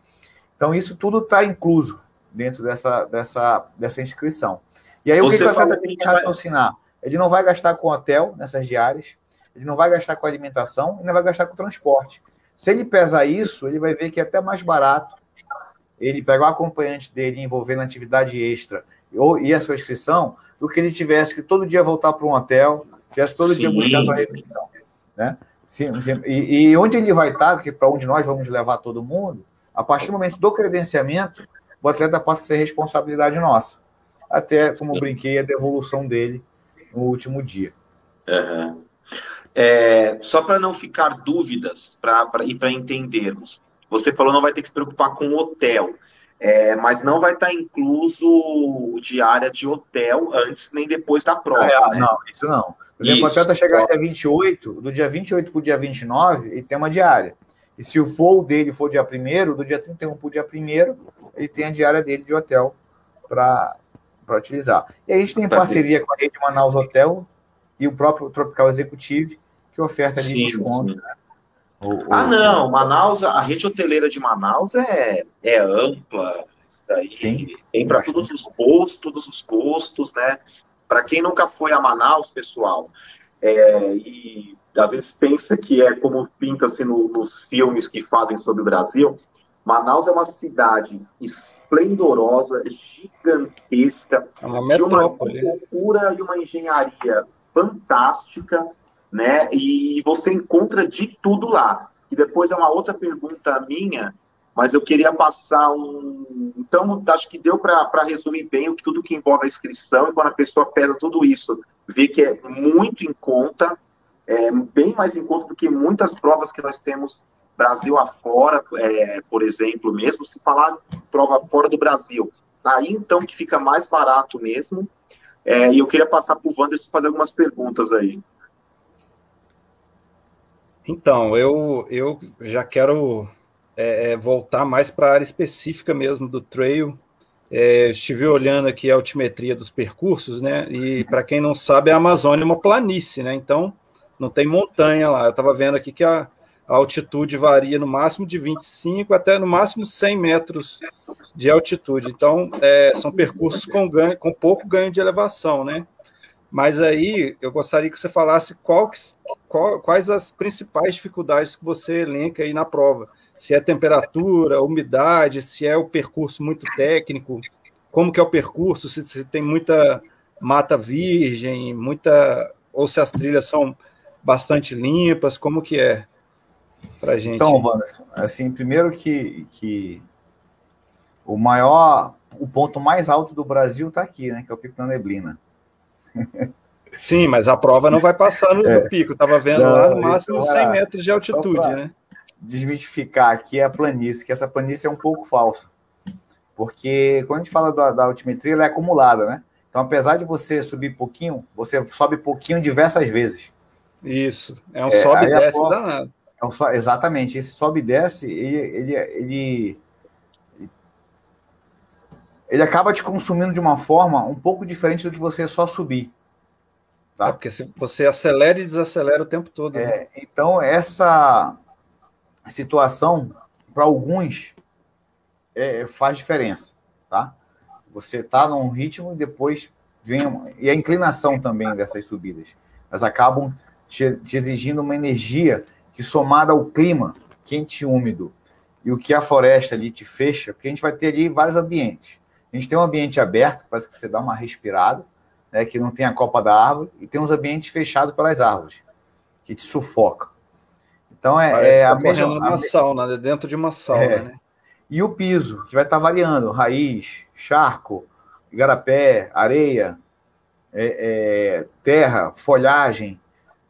Então, isso tudo está incluso dentro dessa, dessa, dessa inscrição. E aí, você o que, que o atleta tem que raciocinar? Ele não vai gastar com hotel nessas diárias, ele não vai gastar com alimentação e não vai gastar com transporte. Se ele pesar isso, ele vai ver que é até mais barato ele pegar o acompanhante dele e envolver na atividade extra ou, e a sua inscrição do que ele tivesse que todo dia voltar para um hotel, tivesse todo sim. dia buscar sua refeição. Né? Sim, sim. E, e, onde ele vai estar, que para onde nós vamos levar todo mundo, a partir do momento do credenciamento, o atleta passa a ser responsabilidade nossa. Até, como brinquei, a devolução dele no último dia. Uhum. É, só para não ficar dúvidas pra, pra, e para entendermos, você falou não vai ter que se preocupar com hotel, é, mas não vai estar tá incluso diária de hotel antes nem depois da prova. É, né? Não, isso não. Por exemplo, isso. até chegar dia 28, do dia 28 para o dia 29, ele tem uma diária. E se o voo dele for dia 1 do dia 31 para o dia 1 ele tem a diária dele de hotel para utilizar. E a gente tem parceria com a rede Manaus Hotel e o próprio Tropical Executive, que oferta ali sim, desconto. Né? O, ah, não, Manaus, a rede hoteleira de Manaus é, é ampla, daí sim, tem para todos os postos, todos os custos, né? Para quem nunca foi a Manaus, pessoal, é, e às vezes pensa que é como pinta-se no, nos filmes que fazem sobre o Brasil, Manaus é uma cidade esplendorosa, gigantesca, é uma de uma cultura e uma engenharia fantástica, né? E você encontra de tudo lá. E depois é uma outra pergunta minha, mas eu queria passar um. Então, acho que deu para resumir bem tudo que envolve a inscrição, e quando a pessoa pesa tudo isso, vê que é muito em conta, é bem mais em conta do que muitas provas que nós temos Brasil afora, é, por exemplo, mesmo se falar prova fora do Brasil. Aí então que fica mais barato mesmo. É, e eu queria passar para o Wanderson fazer algumas perguntas aí. Então, eu, eu já quero é, é voltar mais para a área específica mesmo do trail. É, estive olhando aqui a altimetria dos percursos, né? E para quem não sabe, a Amazônia é uma planície, né? Então não tem montanha lá. Eu estava vendo aqui que a, a altitude varia no máximo de 25 até no máximo 100 metros de altitude. Então, é, são percursos com, ganho, com pouco ganho de elevação, né? Mas aí eu gostaria que você falasse qual, qual, quais as principais dificuldades que você elenca aí na prova. Se é temperatura, umidade, se é o percurso muito técnico, como que é o percurso, se, se tem muita mata virgem, muita ou se as trilhas são bastante limpas, como que é para gente? Então, Wanderson, assim, primeiro que, que o maior, o ponto mais alto do Brasil está aqui, né, que é o Pico da Neblina. Sim, mas a prova não vai passar no, é. pico. Estava vendo não, lá no máximo então, 100 metros de altitude, né? Desmistificar aqui a planície, que essa planície é um pouco falsa. Porque quando a gente fala da, da altimetria, ela é acumulada, né? Então, apesar de você subir pouquinho, você sobe pouquinho diversas vezes. Isso, é um é, sobe e desce prova, danado. É um, exatamente, esse sobe e desce, ele, ele, ele ele acaba te consumindo de uma forma um pouco diferente do que você só subir. Tá? É porque você acelera e desacelera o tempo todo. Né? É, então, essa situação, para alguns, é, faz diferença. Tá? Você está num ritmo e depois vem. E a inclinação também dessas subidas. Elas acabam te, te exigindo uma energia que, somada ao clima quente e úmido, e o que a floresta ali te fecha, porque a gente vai ter ali vários ambientes. A gente tem um ambiente aberto, parece que você dá uma respirada, né, que não tem a copa da árvore, e tem uns ambientes fechados pelas árvores, que te sufoca. Então é, Parece é tá a mesma. Uma a... sauna, né, dentro de uma sauna, é. né? E o piso, que vai estar variando: raiz, charco, igarapé, areia, é, é, terra, folhagem,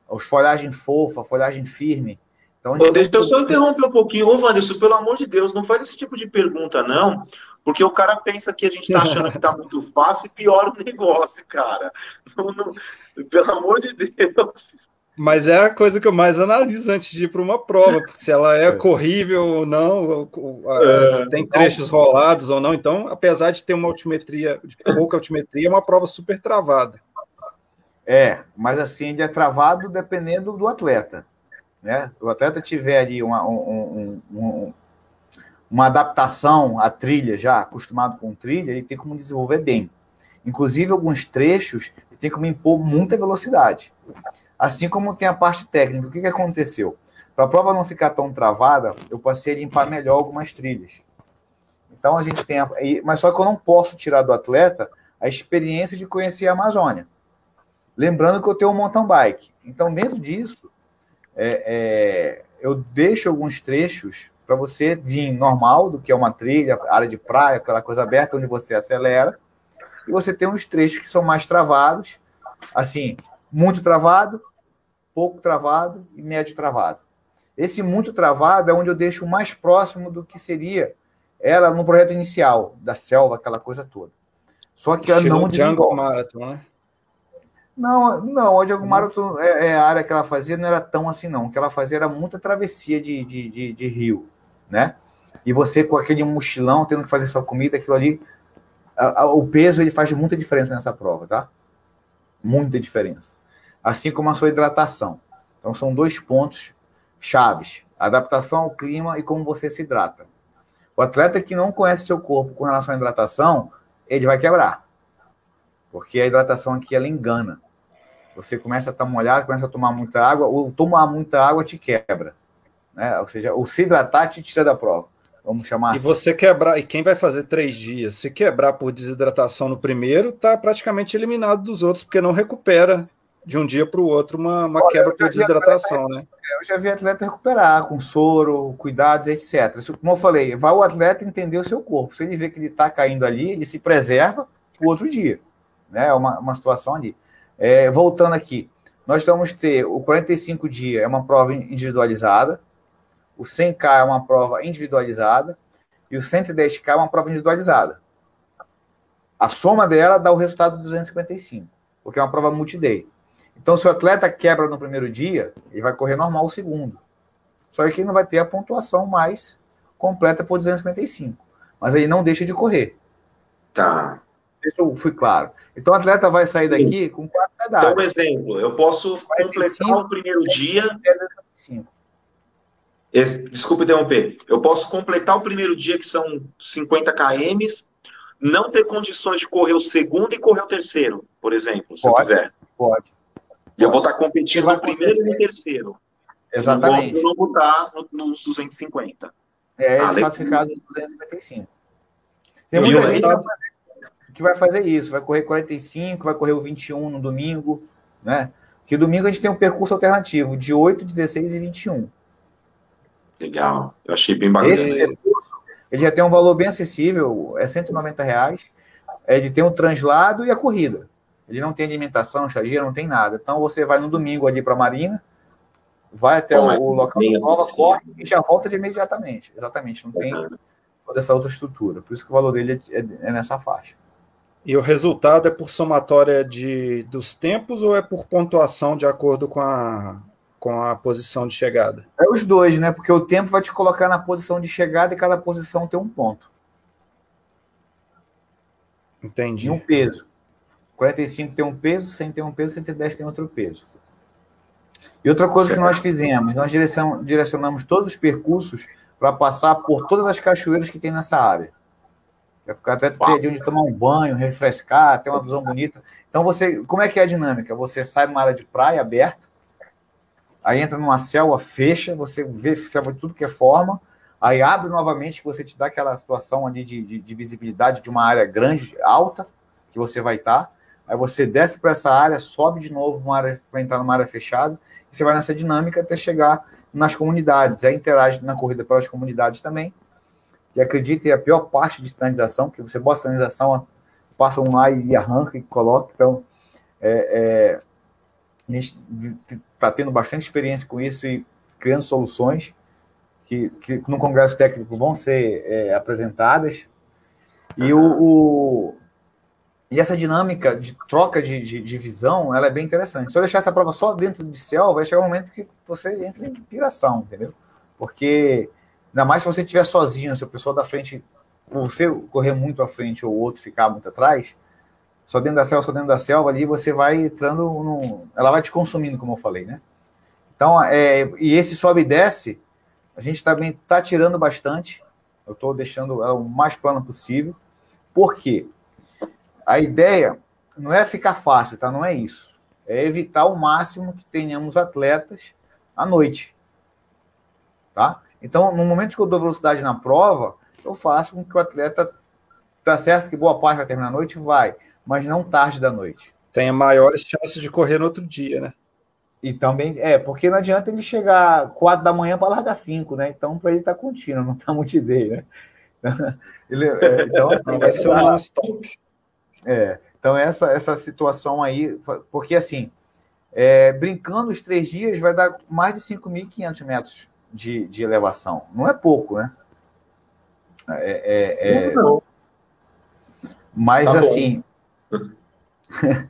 os folhagem fofa, folhagem firme. Então, deixa eu só interromper um pouquinho. Ô, Vanessa, pelo amor de Deus, não faz esse tipo de pergunta, não, porque o cara pensa que a gente está achando que está muito fácil e piora o negócio, cara. Não, não, pelo amor de Deus. Mas é a coisa que eu mais analiso antes de ir para uma prova, se ela é, é. corrível ou não, é, se tem trechos rolados ou não. Então, apesar de ter uma altimetria, de pouca altimetria, é uma prova super travada. É, mas assim, ele é travado dependendo do atleta. né? O atleta tiver ali uma, um, um, uma adaptação à trilha já, acostumado com trilha, ele tem como desenvolver bem. Inclusive, alguns trechos, ele tem como impor muita velocidade. Assim como tem a parte técnica. O que, que aconteceu? Para a prova não ficar tão travada, eu passei a limpar melhor algumas trilhas. Então a gente tem. A, mas só que eu não posso tirar do atleta a experiência de conhecer a Amazônia. Lembrando que eu tenho um mountain bike. Então, dentro disso, é, é, eu deixo alguns trechos para você vir normal, do que é uma trilha, área de praia, aquela coisa aberta, onde você acelera. E você tem uns trechos que são mais travados, assim, muito travado, pouco travado e médio travado. Esse muito travado é onde eu deixo mais próximo do que seria ela no projeto inicial, da selva, aquela coisa toda. Só que ela não Jungle Marathon, né? Não, não, o Jungle Marathon, é, é, a área que ela fazia não era tão assim, não. O que ela fazia era muita travessia de, de, de, de rio, né? E você com aquele mochilão, tendo que fazer sua comida, aquilo ali, a, a, o peso ele faz muita diferença nessa prova, tá? Muita diferença. Assim como a sua hidratação. Então são dois pontos chaves: adaptação ao clima e como você se hidrata. O atleta que não conhece seu corpo com relação à hidratação, ele vai quebrar. Porque a hidratação aqui ela engana. Você começa a estar molhado, começa a tomar muita água, ou tomar muita água te quebra. Né? Ou seja, o se hidratar te tira da prova. Vamos chamar e assim. você quebrar, e quem vai fazer três dias, se quebrar por desidratação no primeiro, está praticamente eliminado dos outros, porque não recupera de um dia para o outro uma, uma Olha, quebra por desidratação, atleta, né? Eu já vi atleta recuperar com soro, cuidados, etc. Como eu falei, vai o atleta entender o seu corpo. Se ele vê que ele está caindo ali, ele se preserva para o outro dia. Né? É uma, uma situação ali. É, voltando aqui, nós vamos ter o 45 dias, é uma prova individualizada, o 100K é uma prova individualizada e o 110K é uma prova individualizada. A soma dela dá o resultado de 255, porque é uma prova multi-day. Então, se o atleta quebra no primeiro dia, ele vai correr normal o segundo. Só que ele não vai ter a pontuação mais completa por 255. Mas ele não deixa de correr. Tá. Isso eu fui claro. Então o atleta vai sair daqui Sim. com quatro pedaços. Então, um exemplo, eu posso 45, completar o primeiro dia. 255. Esse, desculpa interromper. Eu posso completar o primeiro dia, que são 50 km, não ter condições de correr o segundo e correr o terceiro, por exemplo, se pode, eu quiser. Pode. E eu vou estar competindo no primeiro e no terceiro. Exatamente. Eu não vou estar nos 250. É, ah, classificado no 255. Tem muita gente que vai fazer isso, vai correr 45, vai correr o 21 no domingo, né? Que domingo a gente tem um percurso alternativo de 8, 16 e 21. Legal, eu achei bem bacana. Esse percurso, ele já tem um valor bem acessível, é 190 reais. Ele tem o translado e a corrida. Ele não tem alimentação, estadia, não tem nada. Então você vai no domingo ali para a Marina, vai até o, o, local da prova, corre e já volta de imediatamente. Exatamente, não tem toda essa outra estrutura. Por isso que o valor dele é, é nessa faixa. E o resultado é por somatória de, dos tempos ou é por pontuação de acordo com a, com a posição de chegada? É os dois, né? Porque o tempo vai te colocar na posição de chegada e cada posição tem um ponto. Entendi. E um peso. 45 tem um peso, 100 tem um peso, 110 tem outro peso. E outra coisa certo. que nós fizemos, nós direcionamos todos os percursos para passar por todas as cachoeiras que tem nessa área. Vai ficar até ter onde tomar um banho, refrescar, ter uma visão bonita. Então, você, como é que é a dinâmica? Você sai numa área de praia aberta, aí entra numa selva, fecha, você vê selva de tudo que é forma, aí abre novamente, que você te dá aquela situação ali de, de, de visibilidade de uma área grande, alta, que você vai estar. Aí você desce para essa área, sobe de novo para entrar numa área fechada, e você vai nessa dinâmica até chegar nas comunidades. Aí interage na corrida pelas comunidades também. E acredite, é a pior parte de sinalização, porque você bota sinalização, passa um lá e arranca e coloca. Então, é, é, está tendo bastante experiência com isso e criando soluções que, que no Congresso Técnico vão ser é, apresentadas. E o, o, e essa dinâmica de troca de, de, de, visão, ela é bem interessante. Se eu deixar essa prova só dentro de céu, vai chegar um momento que você entra em piração, entendeu? Porque, ainda mais se você estiver sozinho, se o pessoal da frente, você correr muito à frente ou o outro ficar muito atrás, só dentro da selva, só dentro da selva ali, você vai entrando. Ela vai te consumindo, como eu falei, né? Então, é, e esse sobe e desce, a gente também está tirando bastante. Eu estou deixando o mais plano possível. Por quê? A ideia não é ficar fácil, tá? Não é isso. É evitar o máximo que tenhamos atletas à noite. Tá? Então, no momento que eu dou velocidade na prova, eu faço com que o atleta tá certo que boa parte vai terminar à noite, vai, mas não tarde da noite. Tenha maiores chances de correr no outro dia, né? E também, é, porque não adianta ele chegar 4 da manhã para largar 5, né? Então, para ele estar tá contínuo, não tá multiday, né? ele, é, então, assim, vai ser um stop. É, então essa, essa situação aí, porque assim, é, brincando os três dias vai dar mais de 5.500 metros de, de elevação. Não é pouco, né? É, é, é... Mas, tá assim,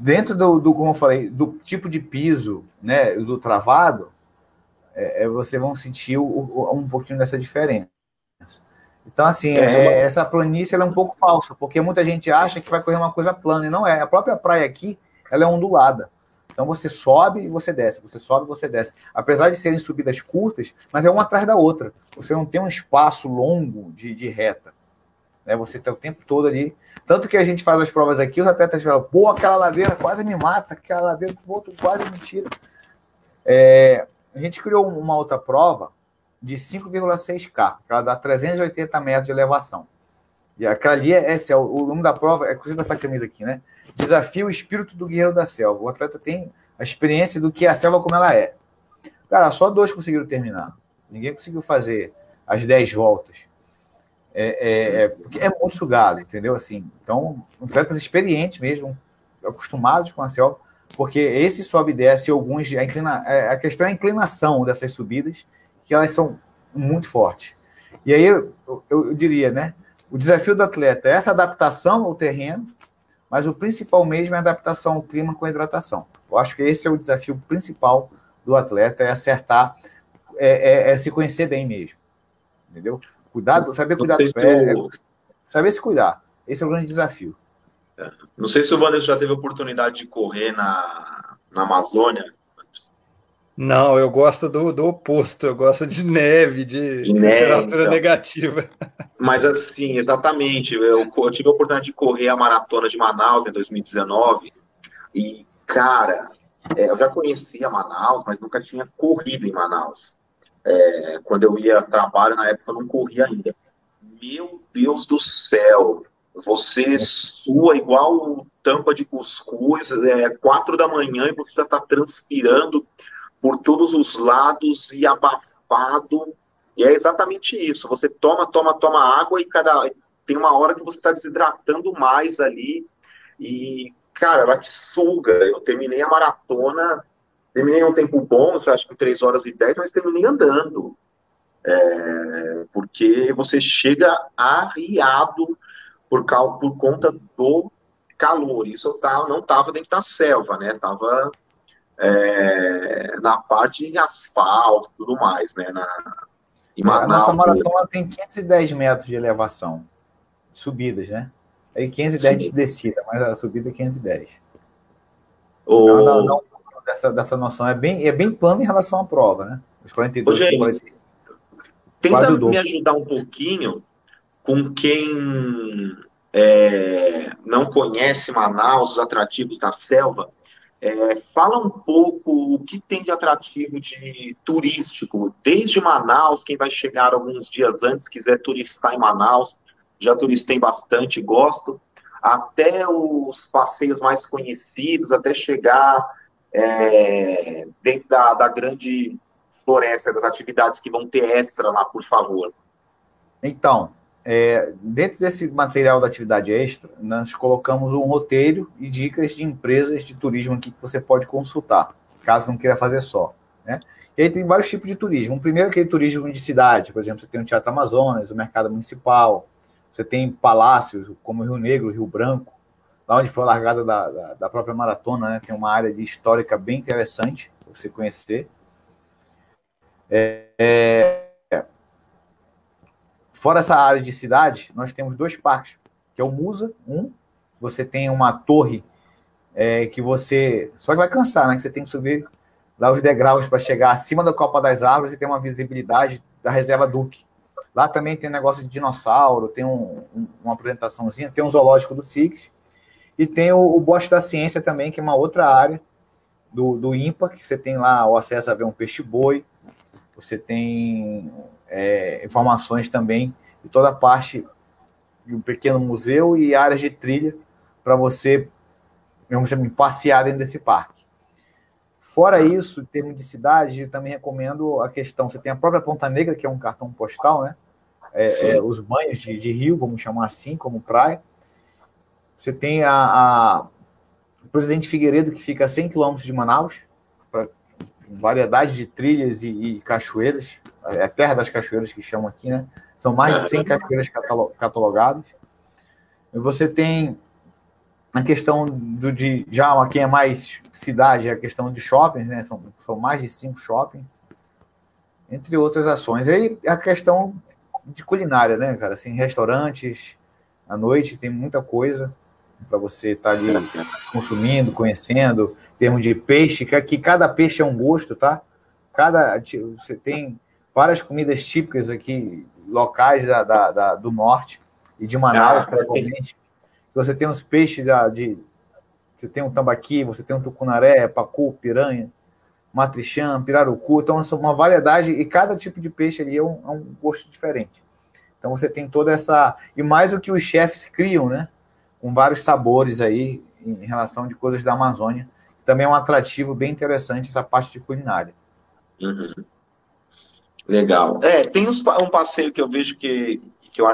dentro do, do, como eu falei, do tipo de piso, né, do travado, é, é você vão sentir o, o, um pouquinho dessa diferença. Então, assim, é, é essa planície é um pouco falsa, porque muita gente acha que vai correr uma coisa plana, e não é. A própria praia aqui, ela é ondulada. Então você sobe e você desce, você sobe e você desce. Apesar de serem subidas curtas, mas é uma atrás da outra. Você não tem um espaço longo de, de reta. Né? Você está o tempo todo ali. Tanto que a gente faz as provas aqui, os atletas falam, pô, aquela ladeira quase me mata, aquela ladeira outro quase me tira. É, a gente criou uma outra prova de 5,6K, que ela dá 380 metros de elevação. E aquela ali é, esse é o, nome da prova, é inclusive essa camisa aqui, né? Desafio o espírito do guerreiro da selva. O atleta tem a experiência do que é a selva como ela é. Cara, só dois conseguiram terminar. Ninguém conseguiu fazer as 10 voltas. É, é, é, é muito sugado, entendeu? Assim, então, atletas experientes mesmo, acostumados com a selva, porque esse sobe e desce, alguns, a, inclina, é, a questão é a inclinação dessas subidas, que elas são muito fortes. E aí eu, eu, eu diria, né? O desafio do atleta é essa adaptação ao terreno, mas o principal mesmo é a adaptação ao clima com a hidratação. Eu acho que esse é o desafio principal do atleta, é acertar, é, é, é se conhecer bem mesmo. Entendeu? Cuidado, saber cuidar do pé, saber se cuidar. Esse é o grande desafio. É. Não sei se o Wanderson já teve oportunidade de correr na, na Amazônia. Não, eu gosto do, do oposto, eu gosto de neve, de, de neve, temperatura então. negativa. Mas assim, exatamente, eu, eu, tive a oportunidade de correr a maratona de Manaus em 2019 e, cara, é, eu já conhecia Manaus, mas nunca tinha corrido em Manaus. É, quando eu ia trabalho, na época eu não corria ainda. Meu Deus do céu, você sua igual tampa de cuscuz, é quatro da manhã e você já está transpirando por todos os lados e abafado. E é exatamente isso. Você toma, toma, toma água e cada tem uma hora que você está desidratando mais ali. E, cara, ela te suga. Eu terminei a maratona, terminei um tempo bom, acho que 3 horas e 10, mas terminei andando. É, porque você chega arriado por, por conta do calor. Isso eu tava, não estava dentro da selva, né? Tava é, na parte de asfalto e tudo mais, né? Na, em Manaus, a nossa maratona tem 510 metros de elevação, subidas, né? Aí 510 Sim. de descida, mas a subida é 510. O... Não, não, não, dessa, dessa noção. É bem, é bem plano em relação à prova, né? Os 42 Ô, gente, Tenta me ajudar um pouquinho com quem é, não conhece Manaus, os atrativos da selva. É, fala um pouco o que tem de atrativo de turístico, desde Manaus, quem vai chegar alguns dias antes, quiser turistar em Manaus, já turistei bastante, gosto, até os passeios mais conhecidos, até chegar é, dentro da, da grande floresta, das atividades que vão ter extra lá, por favor. Então, é, dentro desse material da atividade extra, nós colocamos um roteiro e dicas de empresas de turismo que você pode consultar, caso não queira fazer só. Né? E aí tem vários tipos de turismo. O primeiro é aquele turismo de cidade, por exemplo, você tem o Teatro Amazonas, o Mercado Municipal, você tem palácios como Rio Negro, Rio Branco, lá onde foi a largada da, da, da própria maratona, né? tem uma área de histórica bem interessante para você conhecer. É, é, Fora essa área de cidade, nós temos dois parques, que é o Musa, um, você tem uma torre é, que você. Só que vai cansar, né? Que você tem que subir lá os degraus para chegar acima da Copa das Árvores e ter uma visibilidade da reserva Duque. Lá também tem negócio de dinossauro, tem um, um, uma apresentaçãozinha, tem um zoológico do SIX, e tem o, o Bosque da Ciência também, que é uma outra área do, do IMPA, que você tem lá o acesso a ver um peixe-boi, você tem é, informações também de toda a parte de um pequeno museu e áreas de trilha para você, vamos dizer, passear dentro desse parque. Fora isso, em termos de cidade, eu também recomendo a questão. Você tem a própria Ponta Negra, que é um cartão postal, né? É, é, os banhos de, de, rio, vamos chamar assim, como praia. Você tem a, a o Presidente Figueiredo, que fica a 100 quilômetros de Manaus, para variedade de trilhas e, e, cachoeiras. É a terra das cachoeiras que chamam aqui, né? São mais de 100 cachoeiras catalogadas. E você tem a questão do, de já quem é mais cidade, a questão de shoppings, né? São, são mais de cinco shoppings, entre outras ações. Aí a questão de culinária, né, cara? Assim, restaurantes à noite tem muita coisa para você estar tá ali consumindo, conhecendo, em termos de peixe, que cada peixe é um gosto, tá? Cada você tem várias comidas típicas aqui locais da, da, da do norte e de Manaus, ah, principalmente você tem os peixes da, de. Você tem um tambaqui, você tem um tucunaré, pacu, piranha, matrichã, pirarucu. Então, é uma variedade e cada tipo de peixe ali é um, é um gosto diferente. Então, você tem toda essa. E mais o que os chefes criam, né? Com vários sabores aí em relação de coisas da Amazônia. Também é um atrativo bem interessante essa parte de culinária. Uhum. Legal. É, tem uns, um passeio que eu vejo que, que eu acho